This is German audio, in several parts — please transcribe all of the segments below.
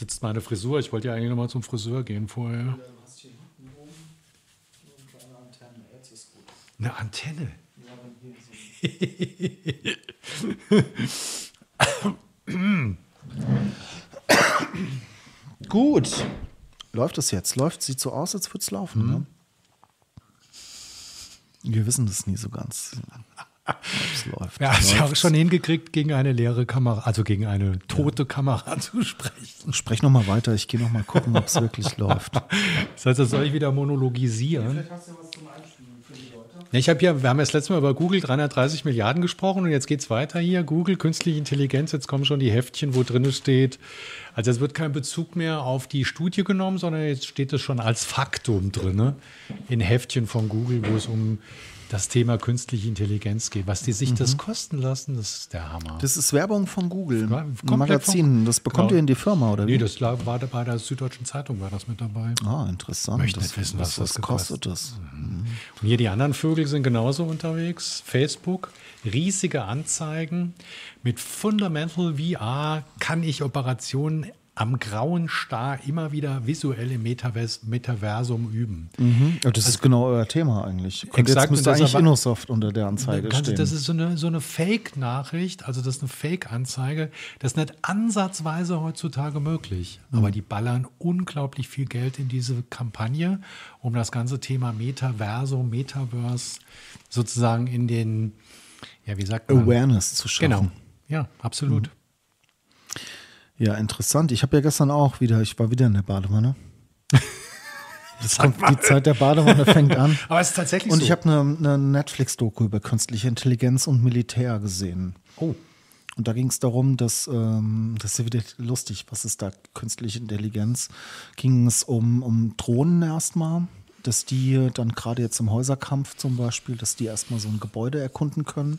sitzt meine Frisur. Ich wollte ja eigentlich nochmal zum Friseur gehen vorher. Eine Antenne. Gut. Läuft es jetzt? Läuft sieht so aus, als würde es laufen. Ne? Wir wissen das nie so ganz. Ob es läuft. Ja, hast ja auch schon hingekriegt, gegen eine leere Kamera, also gegen eine tote Kamera zu sprechen. Sprech noch mal weiter. Ich gehe noch mal gucken, ob es wirklich läuft. Das heißt, das soll ich wieder monologisieren. Ja, ich habe ja, wir haben ja das letzte Mal über Google 330 Milliarden gesprochen und jetzt geht's weiter hier. Google, künstliche Intelligenz, jetzt kommen schon die Heftchen, wo drin steht. Also es wird kein Bezug mehr auf die Studie genommen, sondern jetzt steht es schon als Faktum drin, ne? in Heftchen von Google, wo es um das Thema künstliche Intelligenz geht. Was die sich das kosten lassen, das ist der Hammer. Das ist Werbung von Google. Komplett Magazin. Das bekommt Genau. ihr in die Firma, oder wie? nee, das war bei der Süddeutschen Zeitung, war das mit dabei. ah, interessant. Möchte das, nicht wissen, was das kostet. Das. Und hier die anderen Vögel sind genauso unterwegs. Facebook, riesige Anzeigen. Mit Fundamental VR kann ich Operationen am grauen Star immer wieder visuell im Metavers Metaversum üben. Ja, das ist genau euer Thema eigentlich. Könnte Exakt, jetzt müsste und das eigentlich aber- Innosoft unter der Anzeige du- stehen. das ist so eine, so eine Fake-Nachricht, also das ist eine Fake-Anzeige. Das ist nicht ansatzweise heutzutage möglich. Mhm. Aber die ballern unglaublich viel Geld in diese Kampagne, um das ganze Thema Metaversum, Metaverse sozusagen in den, ja, wie sagt man? Awareness zu schaffen. Genau. Ja, absolut. Mhm. Ja, interessant. Ich habe ja gestern auch wieder, ich war wieder in der Badewanne. Das kommt, die Zeit der Badewanne fängt an. Aber es ist tatsächlich Und so. ich habe eine, eine Netflix-Doku über künstliche Intelligenz und Militär gesehen. oh, Und da ging es darum, dass, ähm, das ist ja wieder lustig, was ist da künstliche Intelligenz? Ging es um, um Drohnen erstmal, dass die dann gerade jetzt im Häuserkampf zum Beispiel, dass die erstmal so ein Gebäude erkunden können.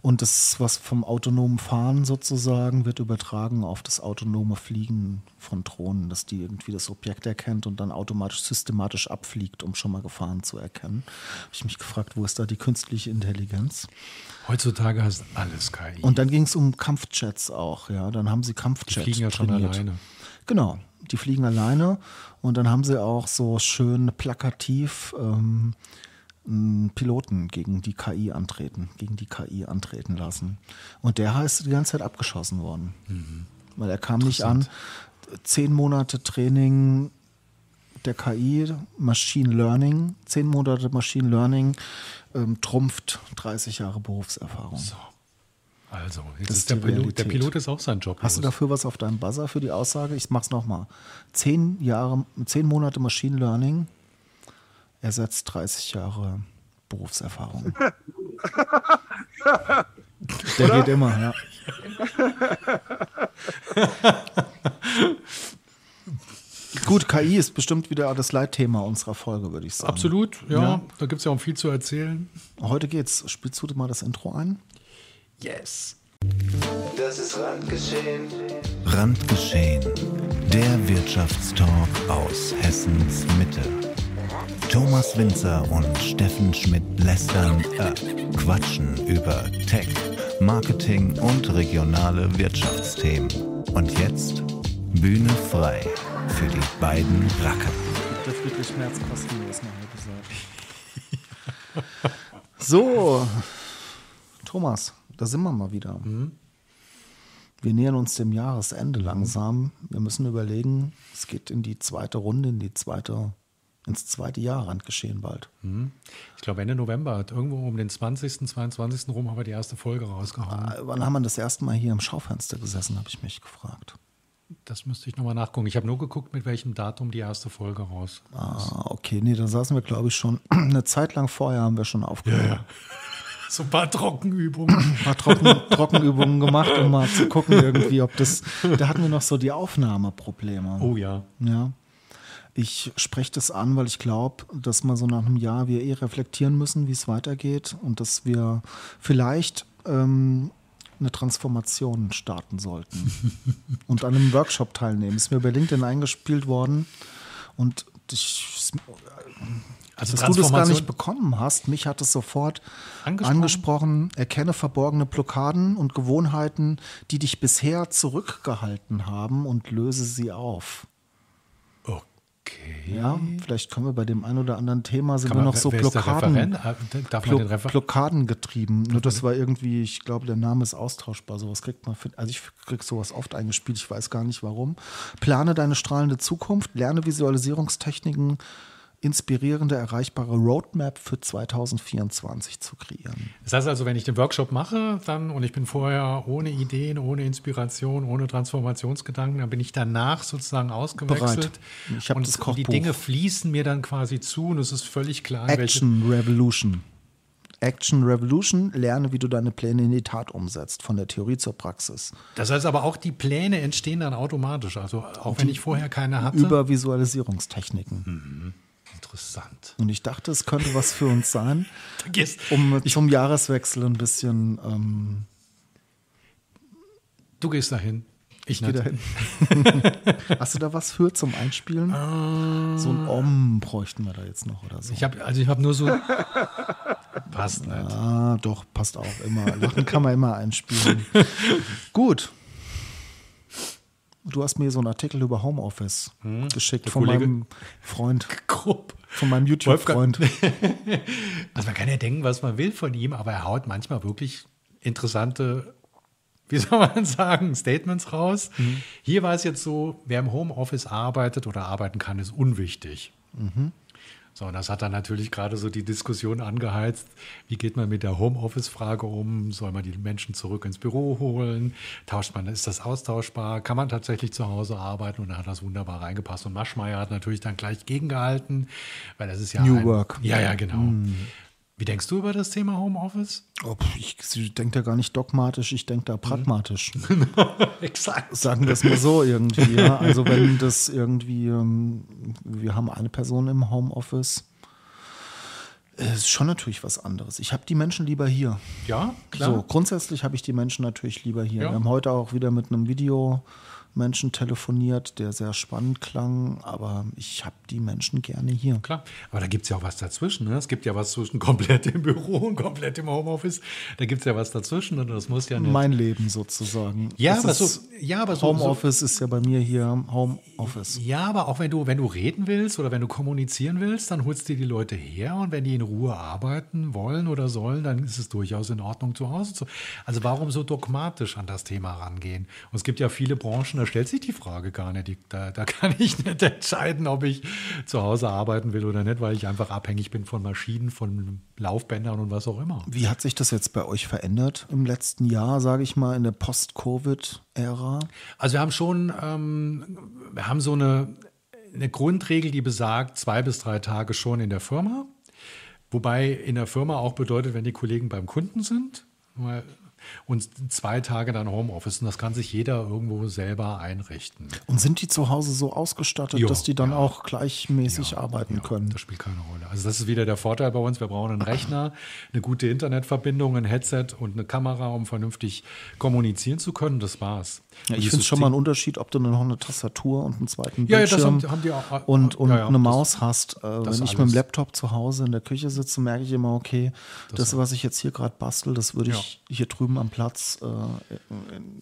Und das, was vom autonomen Fahren sozusagen, wird übertragen auf das autonome Fliegen von Drohnen, dass die irgendwie das Objekt erkennt und dann automatisch systematisch abfliegt, um schon mal Gefahren zu erkennen. Habe ich mich gefragt, wo ist da die künstliche Intelligenz? heutzutage hast alles KI. Und dann ging es um Kampfjets auch, ja. Dann haben sie Kampfjets. die fliegen ja schon trainiert. alleine. Genau, die fliegen alleine und dann haben sie auch so schön plakativ ähm, einen Piloten gegen die KI antreten, gegen die KI antreten lassen. Und der heißt die ganze Zeit abgeschossen worden. Mhm. Weil er kam nicht an. Zehn Monate Training der KI, Machine Learning, zehn Monate Machine Learning ähm, trumpft 30 Jahre Berufserfahrung. Also, jetzt Das ist der Pilot, der. Pilot ist auch sein Job. Hast du los. dafür was auf deinem Buzzer für die Aussage? Ich mach's nochmal. Zehn Jahre, zehn Monate Machine Learning ersetzt 30 Jahre Berufserfahrung. Der geht immer, ja. Gut, KI ist bestimmt wieder das Leitthema unserer Folge, würde ich sagen. Absolut, ja. Ja. Da gibt es ja auch viel zu erzählen. Heute geht's. Spielst du mal das Intro ein? Yes. Das ist Randgeschehen. Randgeschehen. Der Wirtschaftstalk aus Hessens Mitte. Thomas Winzer und Steffen Schmidt lästern, äh, quatschen über Tech, Marketing und regionale Wirtschaftsthemen. Und jetzt Bühne frei für die beiden Racker. Der Friedrich Merz kostenlos eine halbe Seite. So, Thomas, da sind wir mal wieder. Wir nähern uns dem Jahresende langsam. Wir müssen überlegen, es geht in die zweite Runde, in die zweite, ins zweite Jahr Randgeschehen bald. Ich glaube, Ende November hat irgendwo um den 20., 22. rum haben wir die erste Folge rausgehauen. Äh, Wann haben wir das erste Mal hier im Schaufenster gesessen, habe ich mich gefragt. Das müsste ich nochmal nachgucken. Ich habe nur geguckt, mit welchem Datum die erste Folge raus. Ah, okay, nee, da saßen wir, glaube ich, schon eine Zeit lang vorher haben wir schon aufgenommen. So ein paar Trockenübungen. ein paar Trocken, Trockenübungen gemacht, um mal zu gucken, irgendwie, ob das. Da hatten wir noch so die Aufnahmeprobleme. oh ja. Ja. Ich spreche das an, weil ich glaube, dass wir so nach einem Jahr wir eh reflektieren müssen, wie es weitergeht und dass wir vielleicht ähm, eine Transformation starten sollten und an einem Workshop teilnehmen. Ist mir bei LinkedIn eingespielt worden und ich, Also dass du das gar nicht bekommen hast. Mich hat es sofort Angesprochen? angesprochen. Erkenne verborgene Blockaden und Gewohnheiten, die dich bisher zurückgehalten haben und löse sie auf. Okay. Ja, vielleicht kommen wir bei dem ein oder anderen Thema, sind Kann wir man, noch so Blockaden? Ah, Darf Blo Blockaden getrieben. Nur das war irgendwie, ich glaube, der Name ist austauschbar. Sowas kriegt man, also ich krieg sowas oft eingespielt, ich weiß gar nicht warum. Plane deine strahlende Zukunft, lerne Visualisierungstechniken, inspirierende, erreichbare Roadmap für 2024 zu kreieren. Das heißt also, wenn ich den Workshop mache dann und ich bin vorher ohne Ideen, ohne Inspiration, ohne Transformationsgedanken, dann bin ich danach sozusagen ausgewechselt. Bereit. Ich hab und das die Kochbuch. Dinge fließen mir dann quasi zu und es ist völlig klar, Action Revolution. Action Revolution, lerne, wie du deine Pläne in die Tat umsetzt, von der Theorie zur Praxis. Das heißt aber auch, die Pläne entstehen dann automatisch. Also auch wenn ich vorher keine hatte. Über Visualisierungstechniken. Interessant. Und ich dachte, es könnte was für uns sein, Da gehst- um zum Jahreswechsel ein bisschen. Ähm, Du gehst dahin. Ich geh nicht. dahin. Hast du da was für zum Einspielen? so ein Om bräuchten wir da jetzt noch oder so. Ich habe also ich habe nur so passt nicht. Ah, doch, passt auch immer. Lachen kann man immer einspielen. Gut. Du hast mir so einen Artikel über Homeoffice geschickt von Hm. Kollege- meinem Freund, Grob. von meinem YouTube-Freund. Also man kann ja denken, was man will von ihm, aber er haut manchmal wirklich interessante, wie soll man sagen, Statements raus. Hier war es jetzt so, wer im Homeoffice arbeitet oder arbeiten kann, ist unwichtig. So, und das hat dann natürlich gerade so die Diskussion angeheizt, wie geht man mit der Homeoffice-Frage um? Soll man die Menschen zurück ins Büro holen? Tauscht man, ist das austauschbar? Kann man tatsächlich zu Hause arbeiten? Und da hat das wunderbar reingepasst. Und Maschmeyer hat natürlich dann gleich gegengehalten, weil das ist ja New ein, Work. Ja, ja, genau. Wie denkst du über das Thema Homeoffice? Oh, ich denke da gar nicht dogmatisch, ich denke da pragmatisch. Exakt. Sagen wir es mal so irgendwie. Ja. Also wenn das irgendwie, ähm, wir haben eine Person im Homeoffice, es ist schon natürlich was anderes. Ich habe die Menschen lieber hier. Ja, klar. So, grundsätzlich habe ich die Menschen natürlich lieber hier. Ja. Wir haben heute auch wieder mit einem Video Menschen telefoniert, der sehr spannend klang, aber ich habe die Menschen gerne hier. Klar, aber da gibt es ja auch was dazwischen. Ne? Es gibt ja was zwischen komplett im Büro und komplett im Homeoffice. Da gibt es ja was dazwischen und das muss ja nicht. Mein Leben sozusagen. Ja, Das aber so- ja, aber so- Homeoffice ist ja bei mir hier Homeoffice. Ja, aber auch wenn du, wenn du reden willst oder wenn du kommunizieren willst, dann holst du die Leute her und wenn die in Ruhe arbeiten wollen oder sollen, dann ist es durchaus in Ordnung zu Hause zu. Also warum so dogmatisch an das Thema rangehen? Und es gibt ja viele Branchen, da stellt sich die Frage gar nicht. Da, da kann ich nicht entscheiden, ob ich zu Hause arbeiten will oder nicht, weil ich einfach abhängig bin von Maschinen, von Laufbändern und was auch immer. Wie hat sich das jetzt bei euch verändert im letzten Jahr, sage ich mal, in der Post-Covid-Ära? Also wir haben schon, ähm, wir haben so eine, eine Grundregel, die besagt, zwei bis drei Tage schon in der Firma. Wobei in der Firma auch bedeutet, wenn die Kollegen beim Kunden sind. Weil- Und zwei Tage dann Homeoffice. Und das kann sich jeder irgendwo selber einrichten. Und sind die zu Hause so ausgestattet, Ja, dass die dann ja. auch gleichmäßig arbeiten können? Das spielt keine Rolle. Also das ist wieder der Vorteil bei uns. Wir brauchen einen Rechner, eine gute Internetverbindung, ein Headset und eine Kamera, um vernünftig kommunizieren zu können. Das war's. Ja, Und ich finde es schon mal einen Unterschied, ob du noch eine Tastatur und einen zweiten Ja, ja, das Bildschirm haben- haben die auch- und, und ja, ja, eine das- Maus hast. Äh, das wenn ich mit alles. dem Laptop zu Hause in der Küche sitze, merke ich immer, okay, das, was ich jetzt hier gerade bastel, das würde ich hier drüben am Platz äh,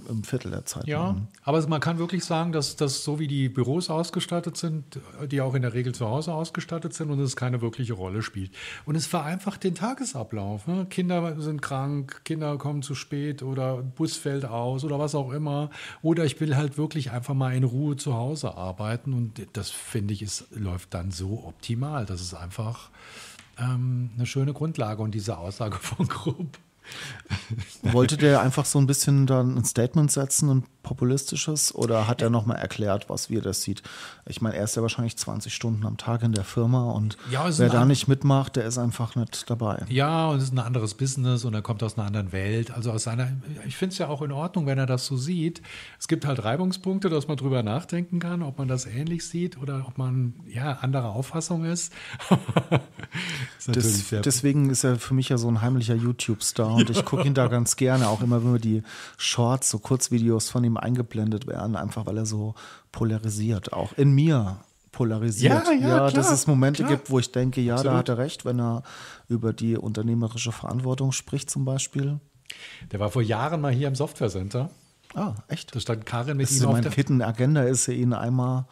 im Viertel der Zeit Ja, aber man kann wirklich sagen, dass das so wie die Büros ausgestattet sind, die auch in der Regel zu Hause ausgestattet sind und es keine wirkliche Rolle spielt. Und es vereinfacht den Tagesablauf. Ne? Kinder sind krank, Kinder kommen zu spät oder Bus fällt aus oder was auch immer. Oder ich will halt wirklich einfach mal in Ruhe zu Hause arbeiten und das finde ich, es läuft dann so optimal. Das ist einfach ähm, eine schöne Grundlage und diese Aussage von Grupp. Wollte der einfach so ein bisschen dann ein Statement setzen, ein populistisches, oder hat er nochmal erklärt, was wie er das sieht? Ich meine, er ist ja wahrscheinlich 20 Stunden am Tag in der Firma und Ja, wer da nicht mitmacht, der ist einfach nicht dabei. Ja, und es ist ein anderes Business und er kommt aus einer anderen Welt. Also aus seiner, ich finde es ja auch in Ordnung, wenn er das so sieht. Es gibt halt Reibungspunkte, dass man drüber nachdenken kann, ob man das ähnlich sieht oder ob man ja anderer Auffassung ist. ist sehr- deswegen ist er für mich ja so ein heimlicher YouTube-Star und ich gucke ihn da ganz gerne, auch immer wenn mir die Shorts, so Kurzvideos von ihm eingeblendet werden, einfach weil er so polarisiert, auch in mir polarisiert. Ja, ja, dass klar, es Momente klar. gibt, wo ich denke, ja, Absolut. da hat er recht, wenn er über die unternehmerische Verantwortung spricht zum Beispiel. Der war vor Jahren mal hier im Software Center. Ah, echt? Da stand Karin mit ist ihm ja auf der Hidden Agenda ist ja ihn einmal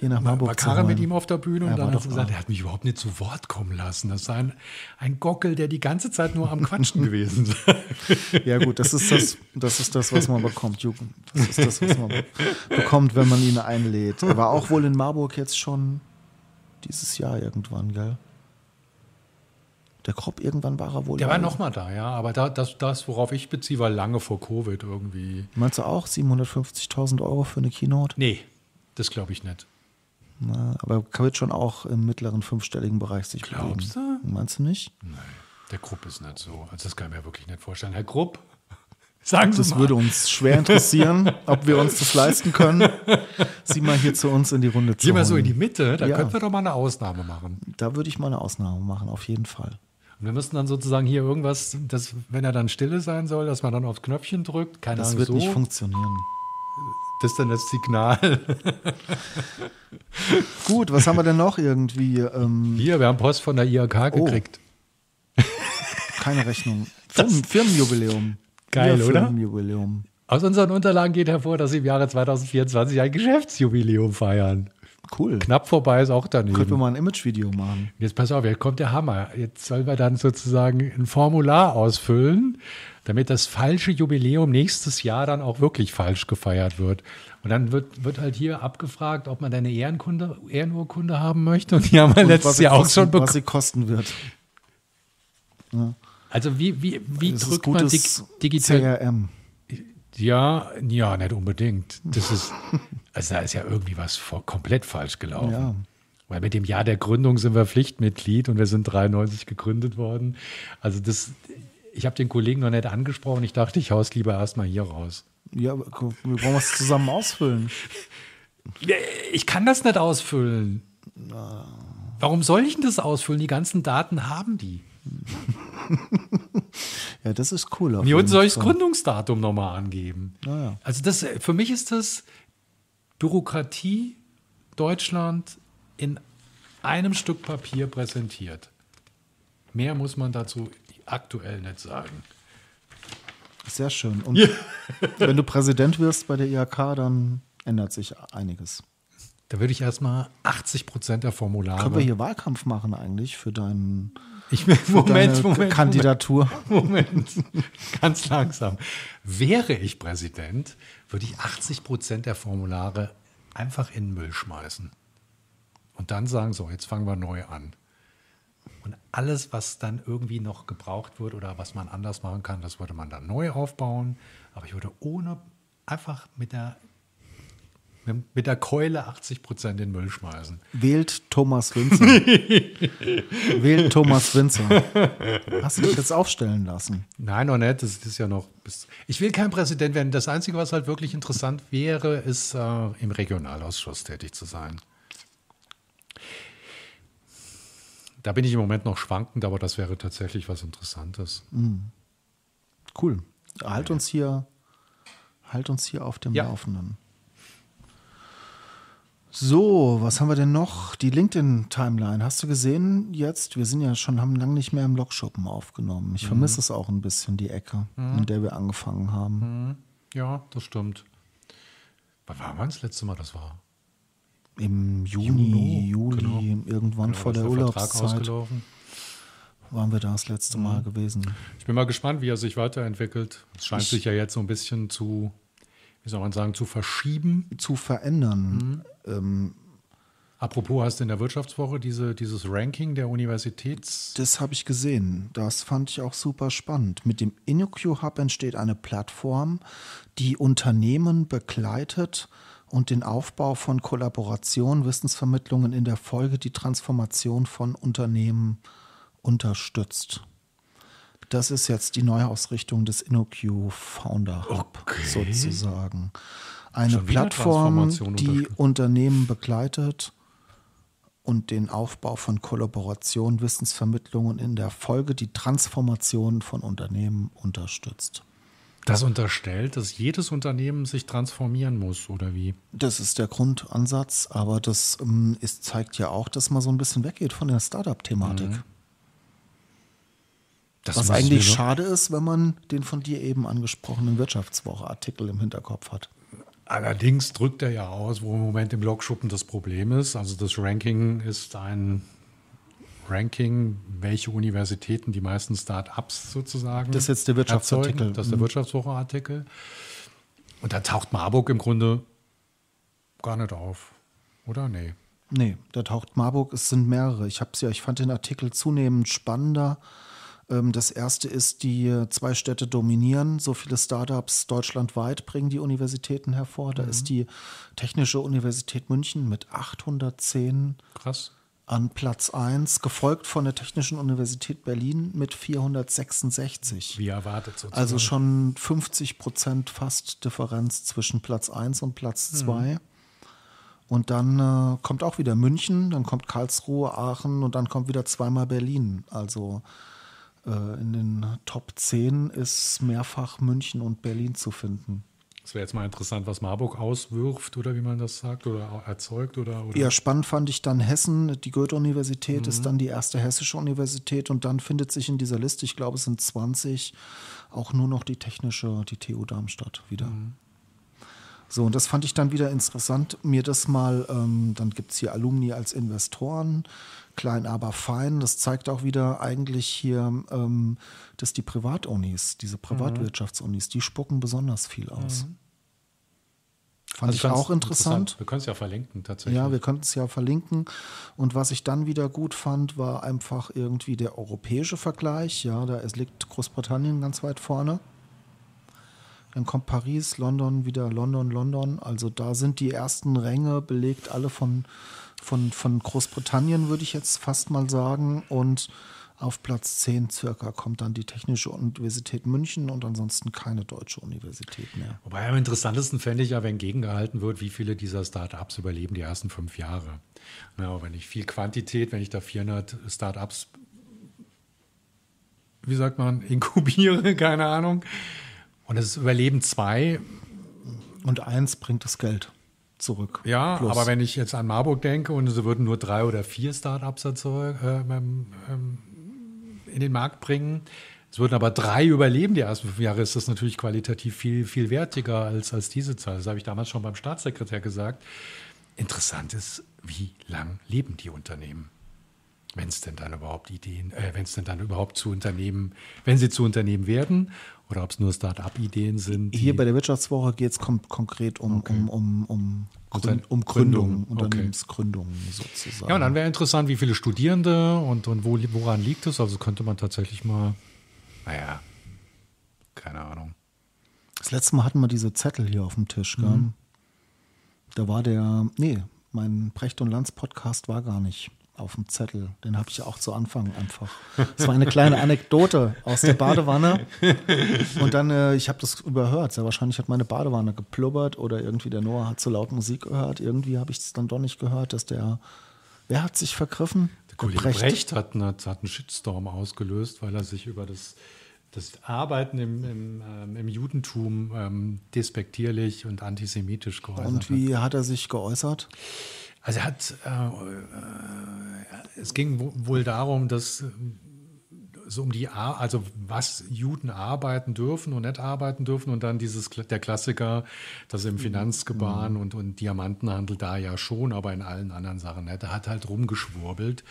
hier nach Marburg war holen. mit ihm auf der Bühne und Er dann hat sie doch gesagt, er hat mich überhaupt nicht zu Wort kommen lassen. Das war ein, ein Gockel, der die ganze Zeit nur am Quatschen gewesen ist. Ja gut, das ist das, das ist das, was man bekommt, Jugend. Das ist das, was man be- bekommt, wenn man ihn einlädt. Er war auch wohl in Marburg jetzt schon dieses Jahr irgendwann, gell? Der Kropp, irgendwann war er wohl. Der war nochmal da, ja. Aber da, das, das, worauf ich beziehe, war lange vor Covid irgendwie. Meinst du auch 750.000 Euro für eine Keynote? Nee, das glaube ich nicht. Na, aber wird schon auch im mittleren fünfstelligen Bereich sich Glaubst bewegen. Meinst du nicht? Der Grupp ist nicht so. Also das kann ich mir wirklich nicht vorstellen. Herr Grupp, sagen Sie Das mal. würde uns schwer interessieren, ob wir uns das leisten können, Sie mal hier zu uns in die Runde zu Geh mal so in die Mitte, da Ja. könnten wir doch mal eine Ausnahme machen. Da würde ich mal eine Ausnahme machen, auf jeden Fall. Und wir müssten dann sozusagen hier irgendwas, dass, wenn er dann stille sein soll, dass man dann aufs Knöpfchen drückt. Keine Das Ahnung, wird so. nicht funktionieren. Das ist dann das Signal. Gut, was haben wir denn noch irgendwie? Ähm, Hier, wir haben Post von der IHK Oh. gekriegt. keine Rechnung. Firmen, Firmenjubiläum. Geil, Ja, oder? Firmenjubiläum. Aus unseren Unterlagen geht hervor, dass sie im Jahre 2024 ein Geschäftsjubiläum feiern. Cool. Knapp vorbei ist auch Könnten wir daneben. mal ein Imagevideo machen. Jetzt pass auf, jetzt kommt der Hammer. Jetzt sollen wir dann sozusagen ein Formular ausfüllen, damit das falsche Jubiläum nächstes Jahr dann auch wirklich falsch gefeiert wird. Und dann wird, wird halt hier abgefragt, ob man eine Ehrenkunde, Ehrenurkunde haben möchte. Und die haben wir Und letztes Jahr auch kosten, schon Was bekommen. sie kosten wird. Also wie, wie, wie Das drückt man dig digital? CRM. Ja, ja, nicht unbedingt. Das ist, also da ist ja irgendwie was vor, komplett falsch gelaufen. Ja. Weil mit dem Jahr der Gründung sind wir Pflichtmitglied und wir sind 93 gegründet worden. Also das, ich habe den Kollegen noch nicht angesprochen. Ich dachte, ich haus lieber erstmal hier raus. Ja, wir brauchen was zusammen ausfüllen. Ich kann das nicht ausfüllen. Warum soll ich denn das ausfüllen? Die ganzen Daten haben die. Ja, das ist cool. jeden soll ich das. Gründungsdatum nochmal angeben? Ja, ja. Also das, für mich ist das Bürokratie Deutschland in einem Stück Papier präsentiert. Mehr muss man dazu aktuell nicht sagen. Sehr schön. Und wenn du Präsident wirst bei der IHK, dann ändert sich einiges. Da würde ich erstmal 80 Prozent der Formulare. Können wir hier Wahlkampf machen eigentlich für, deinen, ich, Moment, deine Moment, Kandidatur? Moment, ganz langsam. Wäre ich Präsident, würde ich 80 Prozent der Formulare einfach in den Müll schmeißen. Und dann sagen, so, jetzt fangen wir neu an. Und alles, was dann irgendwie noch gebraucht wird oder was man anders machen kann, das würde man dann neu aufbauen. Aber ich würde ohne, einfach mit der, mit, der Keule 80 Prozent in den Müll schmeißen. Wählt Thomas Winzer. Wählt Thomas Winzer. Hast du dich jetzt aufstellen lassen? Nein, noch nicht. Das ist ja noch. Ich will kein Präsident werden. Das Einzige, was halt wirklich interessant wäre, ist äh, im Regionalausschuss tätig zu sein. Da bin ich im Moment noch schwankend, aber das wäre tatsächlich was Interessantes. Cool. Halt uns hier, halt uns hier auf dem Ja. Laufenden. So, was haben wir denn noch? Die LinkedIn-Timeline. Hast du gesehen jetzt? Wir sind ja schon, haben lange nicht mehr im Lokschuppen aufgenommen. Ich vermisse es auch ein bisschen, die Ecke, in der wir angefangen haben. Ja, das stimmt. Wann war das letzte Mal? Das war Im Juni, Juno, Juli, genau. irgendwann vor ist der Vertrag Urlaubszeit waren wir da das letzte Mal gewesen. Ich bin mal gespannt, wie er sich weiterentwickelt. Es scheint sich ja jetzt so ein bisschen zu, wie soll man sagen, zu verschieben. Zu verändern. Apropos, hast du in der Wirtschaftswoche diese, dieses Ranking der Universitäts... Das habe ich gesehen. Das fand ich auch super spannend. Mit dem InnoQ Hub entsteht eine Plattform, die Unternehmen begleitet und den Aufbau von Kollaboration, Wissensvermittlungen in der Folge die Transformation von Unternehmen unterstützt. Das ist jetzt die Neuausrichtung des InnoQ Founder Hub Okay. sozusagen. Eine Schon Plattform, die. Unternehmen begleitet und den Aufbau von Kollaboration, Wissensvermittlungen in der Folge die Transformation von Unternehmen unterstützt. Das unterstellt, dass jedes Unternehmen sich transformieren muss, oder wie? Das ist der Grundansatz, aber das ähm, ist, zeigt ja auch, dass man so ein bisschen weggeht von der Startup-Thematik. Mhm. Was eigentlich schade ist, wenn man den von dir eben angesprochenen Wirtschaftswoche-Artikel im Hinterkopf hat. Allerdings drückt er ja aus, wo im Moment im Logschuppen das Problem ist. Also das Ranking ist ein Ranking, welche Universitäten die meisten Start-ups sozusagen. Das ist jetzt der Wirtschaftsartikel. erzeugen. Das ist der Mhm. Wirtschaftswoche-Artikel. Und da taucht Marburg im Grunde gar nicht auf. Oder? Nee. Nee, da taucht Marburg, es sind mehrere. Ich hab's ja, ich fand den Artikel zunehmend spannender. Ähm, Das erste ist, die zwei Städte dominieren. So viele Startups deutschlandweit bringen die Universitäten hervor. Da ist die Technische Universität München mit 810 Krass. An Platz 1, gefolgt von der Technischen Universität Berlin mit 466. Wie erwartet sozusagen. Also schon 50 Prozent fast Differenz zwischen Platz 1 und Platz 2. Und dann äh, kommt auch wieder München, dann kommt Karlsruhe, Aachen und dann kommt wieder zweimal Berlin. Also äh, in den Top 10 ist mehrfach München und Berlin zu finden. Es wäre jetzt mal interessant, was Marburg auswirft oder wie man das sagt oder erzeugt oder, oder Eher spannend fand ich dann Hessen. Die Goethe-Universität ist dann die erste hessische Universität und dann findet sich in dieser Liste, ich glaube es sind 20, auch nur noch die technische, die TU Darmstadt wieder. So, und das fand ich dann wieder interessant, mir das mal, ähm, dann gibt es hier Alumni als Investoren, klein aber fein. Das zeigt auch wieder eigentlich hier, ähm, dass die Privatunis, diese Privatwirtschaftsunis, die spucken besonders viel aus. Fand Also ich auch interessant. Wir können es ja verlinken tatsächlich. Ja, wir könnten es ja verlinken. Und was ich dann wieder gut fand, war einfach irgendwie der europäische Vergleich. Ja, da es liegt Großbritannien ganz weit vorne. Dann kommt Paris, London, wieder London, London. Also da sind die ersten Ränge belegt, alle von, von, von Großbritannien, würde ich jetzt fast mal sagen. Und auf Platz 10 circa kommt dann die Technische Universität München und ansonsten keine deutsche Universität mehr. Wobei am interessantesten fände ich ja, wenn gegengehalten wird, wie viele dieser Startups überleben die ersten fünf Jahre. Aber wenn ich viel Quantität, wenn ich da 400 Startups, wie sagt man, inkubiere, keine Ahnung, und es überleben zwei, Und eins bringt das Geld zurück. ja, Plus. aber wenn ich jetzt an Marburg denke und es würden nur drei oder vier Startups äh, ähm, ähm, in den Markt bringen, es würden aber drei überleben die ersten fünf Jahre, ist das natürlich qualitativ viel, viel wertiger als, als diese Zahl. Das habe ich damals schon beim Staatssekretär gesagt. Interessant ist, wie lang leben die Unternehmen? Wenn es denn dann überhaupt Ideen, äh, wenn es denn dann überhaupt zu Unternehmen, wenn sie zu Unternehmen werden oder ob es nur Start-up-Ideen sind. Hier bei der Wirtschaftswoche geht es kom konkret um, um, um, um, Unter- Grün, um Gründung, Gründung, okay. Unternehmensgründung sozusagen. Ja, und dann wäre interessant, wie viele Studierende und, und wo, woran liegt es? Also könnte man tatsächlich mal, naja, keine Ahnung. das letzte Mal hatten wir diese Zettel hier auf dem Tisch. Gell? Mhm. Da war der, nee, mein Brecht und Lanz Podcast war gar nicht auf dem Zettel. Den habe ich ja auch zu Anfang einfach. Das war eine kleine Anekdote aus der Badewanne. Und dann, äh, ich habe das überhört. Sehr wahrscheinlich hat meine Badewanne geplubbert oder irgendwie der Noah hat zu laut Musik gehört. Irgendwie habe ich es dann doch nicht gehört, dass der, wer hat sich vergriffen? Der Kollege Brecht, hat, einen- hat einen Shitstorm ausgelöst, weil er sich über das, das Arbeiten im, im, ähm, im Judentum ähm, despektierlich und antisemitisch geäußert Und hat. wie hat er sich geäußert? Also er hat, äh, äh, es ging wo- wohl darum, dass äh, so um die, Ar also was Juden arbeiten dürfen und nicht arbeiten dürfen und dann dieses, der Klassiker, dass im Finanzgebaren und, und Diamantenhandel da ja schon, aber in allen anderen Sachen nicht. Er hat halt rumgeschwurbelt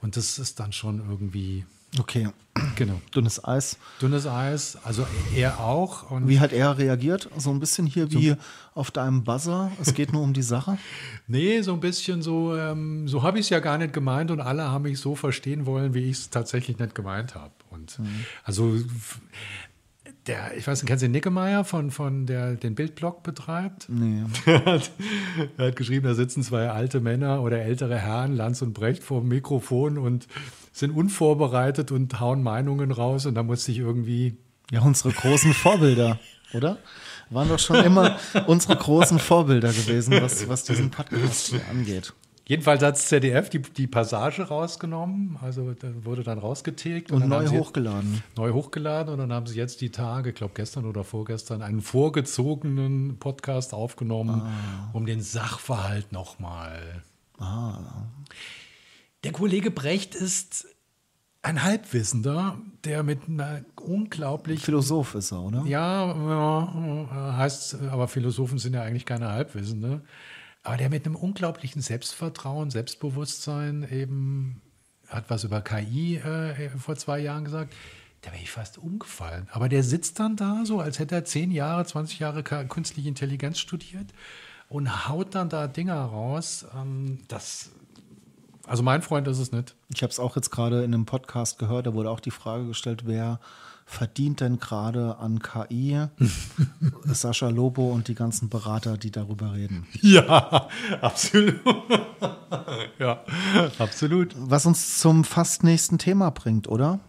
und das ist dann schon irgendwie, Okay, genau, dünnes Eis. dünnes Eis, also er auch und Wie hat er reagiert? So ein bisschen hier wie auf deinem Buzzer. Es geht nur um die Sache. Nee, so ein bisschen so, ähm, so habe ich es ja gar nicht gemeint und alle haben mich so verstehen wollen, wie ich es tatsächlich nicht gemeint habe. Und also f- der, ich weiß nicht, kennst du den Nickemeyer von, von der den Bildblog betreibt? Nee. Er hat, er hat geschrieben, da sitzen zwei alte Männer oder ältere Herren, Lanz und Brecht, vor dem Mikrofon und sind unvorbereitet und hauen Meinungen raus und da musste ich irgendwie Ja, unsere großen Vorbilder, oder? Waren doch schon immer unsere großen Vorbilder gewesen, was, was diesen Podcast hier angeht. Jedenfalls hat das ZDF die, die Passage rausgenommen, also wurde dann rausgetilgt. Und, dann neu hochgeladen. Neu hochgeladen und dann haben sie jetzt die Tage, ich glaube gestern oder vorgestern, einen vorgezogenen Podcast aufgenommen, um den Sachverhalt nochmal. Der Kollege Brecht ist ein Halbwissender, der mit einer unglaublich Philosoph ist er, oder? ja, ja, heißt, aber Philosophen sind ja eigentlich keine Halbwissende. Aber der mit einem unglaublichen Selbstvertrauen, Selbstbewusstsein eben hat was über KI äh, vor zwei Jahren gesagt. Da wäre ich fast umgefallen. Aber der sitzt dann da so, als hätte er zehn Jahre, 20 Jahre künstliche Intelligenz studiert und haut dann da Dinger raus. Ähm, das, also mein Freund ist es nicht. Ich habe es auch jetzt gerade in einem Podcast gehört, da wurde auch die Frage gestellt, wer verdient denn gerade an KI? Sascha Lobo und die ganzen Berater, die darüber reden. Ja, absolut. ja, absolut. Was uns zum fast nächsten Thema bringt, oder?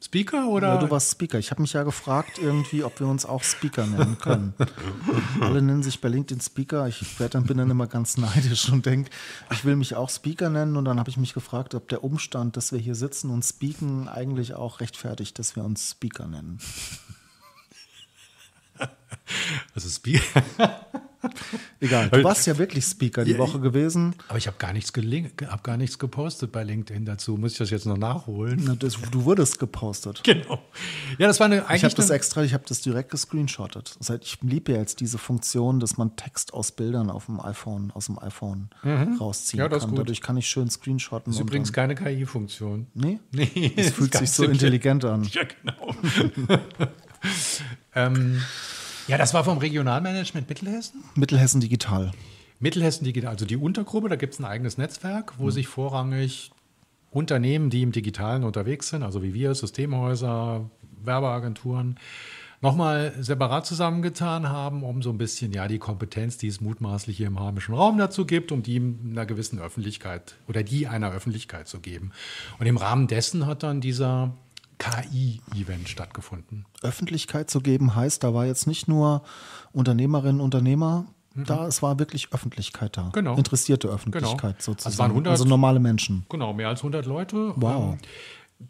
Speaker oder? Ja, du warst Speaker. Ich habe mich ja gefragt, irgendwie, ob wir uns auch Speaker nennen können. Alle nennen sich bei LinkedIn Speaker. Ich werd dann, bin dann immer ganz neidisch und denke, ich will mich auch Speaker nennen. Und dann habe ich mich gefragt, ob der Umstand, dass wir hier sitzen und speaken, eigentlich auch rechtfertigt, dass wir uns Speaker nennen. Also Speaker. Egal, du warst ja wirklich Speaker die Woche gewesen. Aber ich habe gar nichts gelink, habe gar nichts gepostet bei LinkedIn dazu. Muss ich das jetzt noch nachholen? Na, das, du wurdest gepostet. Genau. Ja, das war eine Ich eigentlich habe das extra, ich habe das direkt gescreenshottet. Das heißt, ich liebe ja jetzt diese Funktion, dass man Text aus Bildern auf dem iPhone, aus dem iPhone rausziehen Mhm. Ja, das ist kann. gut. Dadurch kann ich schön screenshotten. ist und übrigens keine KI-Funktion. nee? Nee, Es fühlt sich so intelligent an. Ja, genau. ähm, ja, das war vom Regionalmanagement Mittelhessen. Mittelhessen Digital. Mittelhessen Digital, also die Untergruppe, da gibt es ein eigenes Netzwerk, wo sich vorrangig Unternehmen, die im Digitalen unterwegs sind, also wie wir, Systemhäuser, Werbeagenturen, nochmal separat zusammengetan haben, um so ein bisschen ja die Kompetenz, die es mutmaßlich hier im heimischen Raum dazu gibt, um die in einer gewissen Öffentlichkeit oder die einer Öffentlichkeit zu geben. Und im Rahmen dessen hat dann dieser KI-Event stattgefunden. Öffentlichkeit zu geben heißt, da war jetzt nicht nur Unternehmerinnen, Unternehmer da, es war wirklich Öffentlichkeit da. Mhm. Genau. Interessierte Öffentlichkeit Genau. Also sozusagen. es waren 100 also normale Menschen. Genau, mehr als 100 Leute. Wow. Ähm,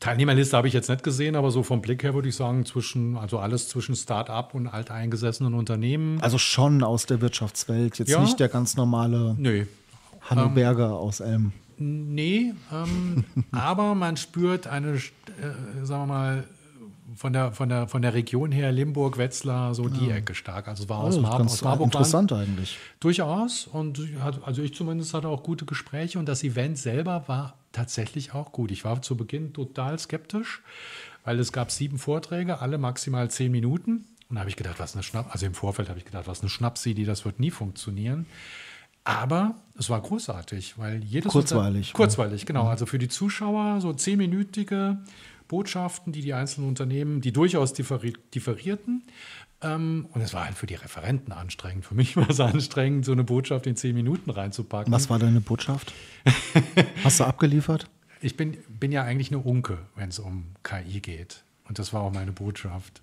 Teilnehmerliste habe ich jetzt nicht gesehen, aber so vom Blick her würde ich sagen, zwischen, also alles zwischen Start-up und alteingesessenen Unternehmen. Also schon aus der Wirtschaftswelt, jetzt Ja. nicht der ganz normale Nö. Hanno Berger aus Elm. Nee, ähm, aber man spürt eine, äh, sagen wir mal, von der, von der, von der Region her, Limburg, Wetzlar, so die Ecke stark. Also es war aus, Also Mar ganz aus Marburg interessant eigentlich. Durchaus. Und hat, also ich zumindest hatte auch gute Gespräche und das Event selber war tatsächlich auch gut. Ich war zu Beginn total skeptisch, weil es gab sieben Vorträge, alle maximal zehn Minuten. Und da habe ich gedacht, was eine Schnapp, also im Vorfeld habe ich gedacht, was eine Schnapsidee, das wird nie funktionieren. Aber es war großartig, weil jedes Kurzweilig. Unter kurzweilig, genau. Also für die Zuschauer so zehnminütige Botschaften, die die einzelnen Unternehmen, die durchaus differi differierten. Ähm, und es war halt für die Referenten anstrengend. Für mich war es anstrengend, so eine Botschaft in zehn Minuten reinzupacken. Was war deine Botschaft? Hast du abgeliefert? Ich bin, bin ja eigentlich eine Unke, wenn es um KI geht. Und das war auch meine Botschaft.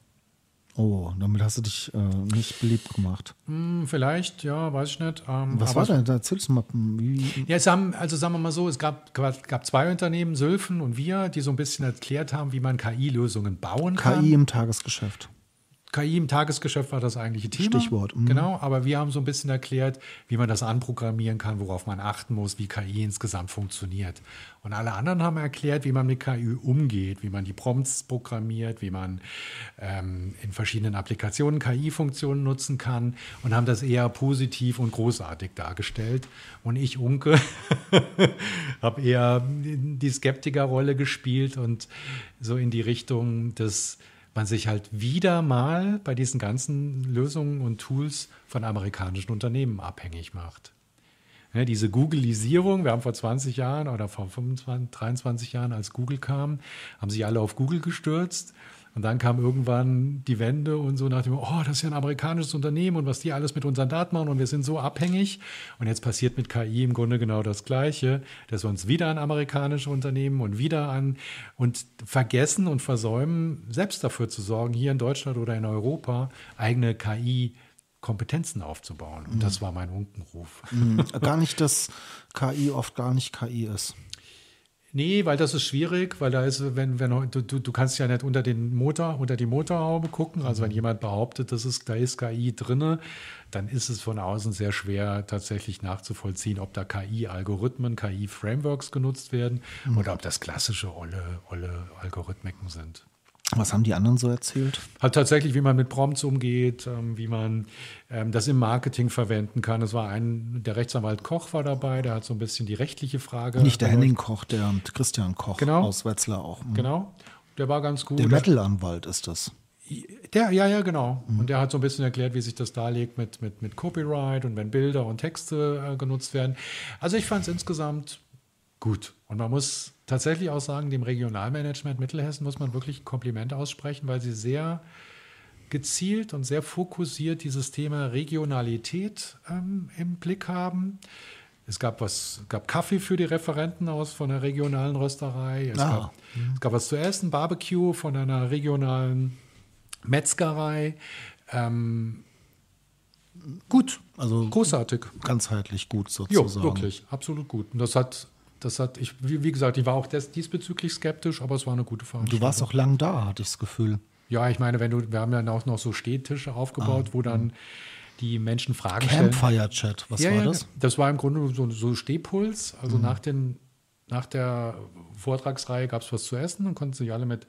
Oh, damit hast du dich äh, nicht beliebt gemacht. Hm, vielleicht, ja, weiß ich nicht. Ähm, Was war denn? Da erzählst du mal. Ja, es haben, also sagen wir mal so, es gab, gab zwei Unternehmen, Sülfen und wir, die so ein bisschen erklärt haben, wie man KI-Lösungen bauen kann. KI im Tagesgeschäft. KI im Tagesgeschäft war das eigentliche Thema. Stichwort, mhm. Genau, aber wir haben so ein bisschen erklärt, wie man das anprogrammieren kann, worauf man achten muss, wie KI insgesamt funktioniert. Und alle anderen haben erklärt, wie man mit KI umgeht, wie man die Prompts programmiert, wie man ähm, in verschiedenen Applikationen KI-Funktionen nutzen kann und haben das eher positiv und großartig dargestellt. Und ich, Unke, habe eher die Skeptikerrolle gespielt und so in die Richtung des man sich halt wieder mal bei diesen ganzen Lösungen und Tools von amerikanischen Unternehmen abhängig macht. Ja, diese Googleisierung, wir haben vor 20 Jahren oder vor 25, 23 Jahren, als Google kam, haben sich alle auf Google gestürzt. Und dann kam irgendwann die Wende und so nach dem, oh, das ist ja ein amerikanisches Unternehmen und was die alles mit unseren Daten machen und wir sind so abhängig. Und jetzt passiert mit KI im Grunde genau das Gleiche, dass wir uns wieder an amerikanische Unternehmen und wieder an und vergessen und versäumen, selbst dafür zu sorgen, hier in Deutschland oder in Europa eigene KI Kompetenzen aufzubauen. Und das war mein Unkenruf. Mhm. Gar nicht, dass KI oft gar nicht KI ist. Nee, weil das ist schwierig, weil da ist, wenn, wenn du, du, kannst ja nicht unter den Motor, unter die Motorhaube gucken. Also wenn jemand behauptet, das ist, da ist KI drinne, dann ist es von außen sehr schwer tatsächlich nachzuvollziehen, ob da KI-Algorithmen, KI-Frameworks genutzt werden oder ob das klassische olle, olle Algorithmiken sind. Was haben die anderen so erzählt? Hat tatsächlich, wie man mit Prompts umgeht, ähm, wie man ähm, das im Marketing verwenden kann. Es war ein, der Rechtsanwalt Koch war dabei, der hat so ein bisschen die rechtliche Frage. Nicht der Henning Koch, der Christian Koch Genau. aus Wetzlar auch. Mhm. Genau. Der war ganz gut. Der Metal-Anwalt ist das. Der, ja, ja, genau. Und der hat so ein bisschen erklärt, wie sich das darlegt mit, mit, mit Copyright und wenn Bilder und Texte äh, genutzt werden. Also ich fand es insgesamt gut. Und man muss tatsächlich auch sagen, dem Regionalmanagement Mittelhessen muss man wirklich ein Kompliment aussprechen, weil sie sehr gezielt und sehr fokussiert dieses Thema Regionalität ähm, im Blick haben. Es gab was, gab Kaffee für die Referenten aus von der regionalen Rösterei. Es, Ah. gab, es gab was zu essen, Barbecue von einer regionalen Metzgerei. Ähm, gut, Also großartig. ganzheitlich gut Ja, sozusagen. wirklich, absolut gut. Und das hat, das hat, ich, wie, wie gesagt, ich war auch des, diesbezüglich skeptisch, aber es war eine gute Veranstaltung. Du warst auch lang da, hatte ich das Gefühl. Ja, ich meine, wenn du, wir haben ja auch noch so Stehtische aufgebaut, wo dann die Menschen Fragen stellen. Campfire-Chat, was ja, war ja, das? Das war im Grunde so, so Stehpuls. Also nach, den, nach der Vortragsreihe gab es was zu essen und konnten sich alle mit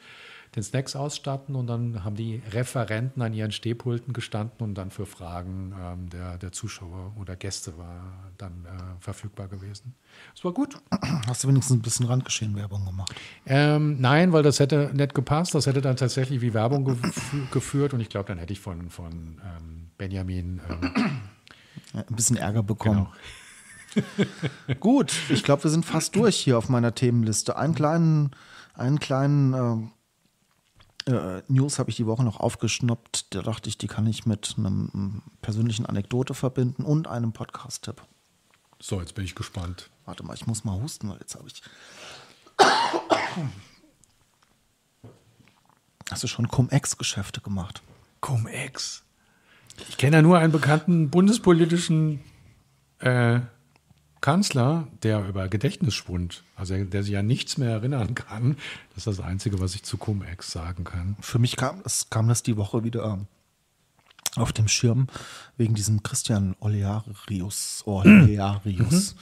den Snacks ausstatten und dann haben die Referenten an ihren Stehpulten gestanden und dann für Fragen ähm, der, der Zuschauer oder Gäste war dann äh, verfügbar gewesen. Es war gut. Hast du wenigstens ein bisschen Randgeschehen-Werbung gemacht? Ähm, nein, weil das hätte nicht gepasst. Das hätte dann tatsächlich wie Werbung gef geführt und ich glaube, dann hätte ich von, von ähm, Benjamin ähm, ein bisschen Ärger bekommen. Genau. Gut, ich glaube, wir sind fast durch hier auf meiner Themenliste. Einen kleinen, einen kleinen äh, News habe ich die Woche noch aufgeschnappt. Da dachte ich, die kann ich mit einem ähm, persönlichen Anekdote verbinden und einem Podcast-Tipp. So, jetzt bin ich gespannt. Warte mal, ich muss mal husten, weil jetzt habe ich. Hast du schon Cum-Ex-Geschäfte gemacht? Cum-Ex. Ich kenne ja nur einen bekannten bundespolitischen äh, Kanzler, der über Gedächtnisschwund, also der sich an nichts mehr erinnern kann. Das ist das Einzige, was ich zu Cum-Ex sagen kann. Für mich kam das, kam das die Woche wieder auf dem Schirm wegen diesem Christian Olearius, Olearius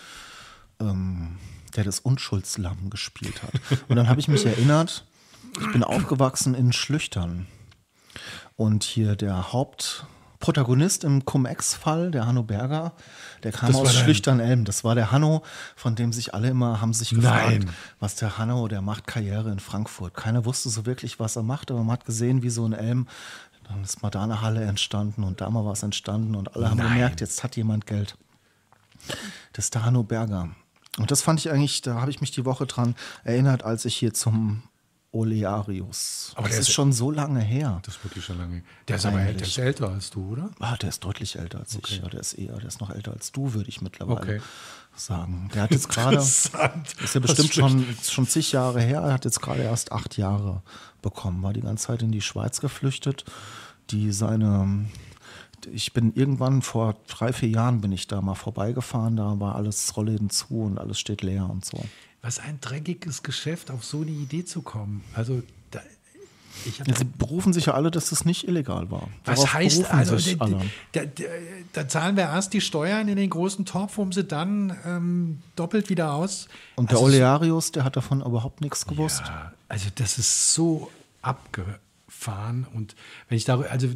ähm, der das Unschuldslamm gespielt hat. Und dann habe ich mich erinnert, ich bin aufgewachsen in Schlüchtern. Und hier der Hauptprotagonist im Cum-Ex-Fall, der Hanno Berger, der kam Das aus Schlüchtern-Elm. Das war der Hanno, von dem sich alle immer haben sich gefragt, Nein. was der Hanno, der macht Karriere in Frankfurt. Keiner wusste so wirklich, was er macht, aber man hat gesehen, wie so ein Elm, dann ist Madana Halle entstanden und da mal was entstanden und alle haben Nein. gemerkt, jetzt hat jemand Geld. Das ist der Hanno Berger. Und das fand ich eigentlich, da habe ich mich die Woche dran erinnert, als ich hier zum Olearius. Aber das ist ist- schon so lange her. Das ist wirklich schon lange. Der ist aber Peinlich. äl- der ist älter als du, oder? Ah, der ist deutlich älter als ich. Ja, der ist eher, der ist noch älter als du, würde ich mittlerweile Okay. sagen. Der hat jetzt gerade, ist ja bestimmt schon, schon zig Jahre her, er hat jetzt gerade erst acht Jahre bekommen, war die ganze Zeit in die Schweiz geflüchtet, die seine, ich bin irgendwann vor drei, vier Jahren bin ich da mal vorbeigefahren, da war alles Rollläden zu und alles steht leer und so. Was ein dreckiges Geschäft, auf so eine Idee zu kommen. Also, da, Ja, Sie berufen sich ja alle, dass das nicht illegal war. Was Darauf heißt also, da, da, da, zahlen wir erst die Steuern in den großen Topf, um sie dann ähm, doppelt wieder aus. Und der also, Olearius, der hat davon überhaupt nichts gewusst. Ja, also das ist so abgefahren und wenn ich da, also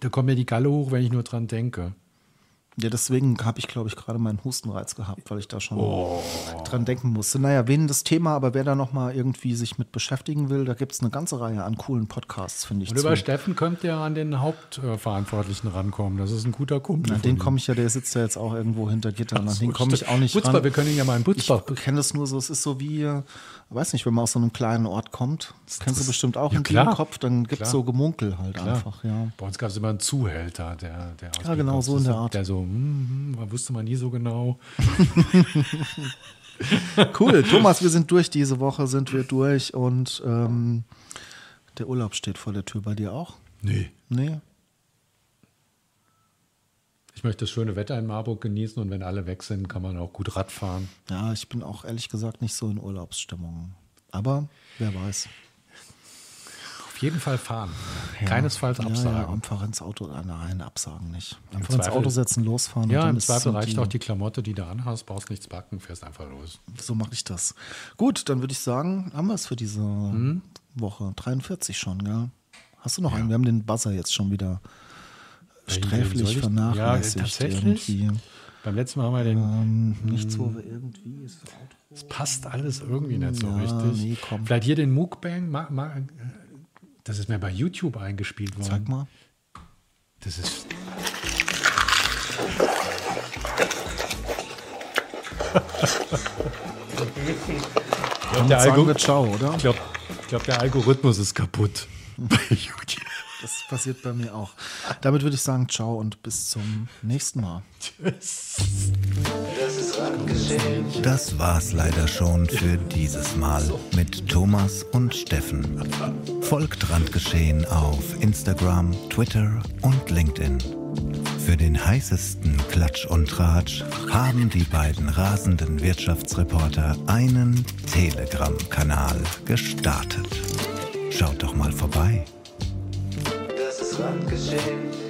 da kommt mir die Galle hoch, wenn ich nur dran denke. Ja, deswegen habe ich, glaube ich, gerade meinen Hustenreiz gehabt, weil ich da schon Oh. dran denken musste. Naja, wen das Thema, aber wer da nochmal irgendwie sich mit beschäftigen will, da gibt es eine ganze Reihe an coolen Podcasts, finde ich. Und zu. über Steffen könnte ja an den Hauptverantwortlichen rankommen. Das ist ein guter Kumpel. Von den komme ich ja, der sitzt ja jetzt auch irgendwo hinter Gittern. An So, den komme ich auch nicht Butzbach, ran. wir können ihn ja mal in Ich Butzbach. kenne das nur so, es ist so wie, weiß nicht, wenn man aus so einem kleinen Ort kommt, das kennst du bestimmt auch Ja, im klar. Kopf, dann gibt es so Gemunkel halt Klar. einfach, ja. Bei uns gab es immer einen Zuhälter, der, der Ja, genau, so in der Art. Der so, hm, man wusste man nie so genau. Cool, Thomas, wir sind durch. Diese Woche sind wir durch und ähm, der Urlaub steht vor der Tür bei dir auch. Nee. Nee. Ich möchte das schöne Wetter in Marburg genießen und wenn alle weg sind, kann man auch gut Rad fahren. Ja, ich bin auch ehrlich gesagt nicht so in Urlaubsstimmung. Aber wer weiß. Jeden Fall fahren. Keinesfalls Ja, absagen. ja, einfach ins Auto, äh, nein, absagen nicht. Einfach ins Zweifel- Auto setzen, losfahren. Ja, im Zweifel reicht auch die Klamotte, die du anhast, brauchst nichts backen, fährst einfach los. So mache ich das. Gut, dann würde ich sagen, haben wir es für diese Hm? Woche. 43 schon, gell? Hast du noch einen? Wir haben den Buzzer jetzt schon wieder sträflich soll ich- vernachlässigt. Ja, tatsächlich? Irgendwie. Beim letzten Mal haben wir den. Ähm, nichts, wo wir irgendwie. Es passt alles irgendwie nicht so Ja, richtig. nee. Vielleicht hier den Mukbang. Ma, ma, äh, das ist mir bei YouTube eingespielt worden. Zeig mal. Das ist. ich glaube, der, Algo Ciao, ich glaub, ich glaub, der Algorithmus ist kaputt bei YouTube. Das passiert bei mir auch. Damit würde ich sagen Ciao und bis zum nächsten Mal. Tschüss. Das war's leider schon für dieses Mal mit Thomas und Steffen. Folgt Randgeschehen auf Instagram, Twitter und LinkedIn. Für den heißesten Klatsch und Tratsch haben die beiden rasenden Wirtschaftsreporter einen Telegram-Kanal gestartet. Schaut doch mal vorbei. Das ist Randgeschehen.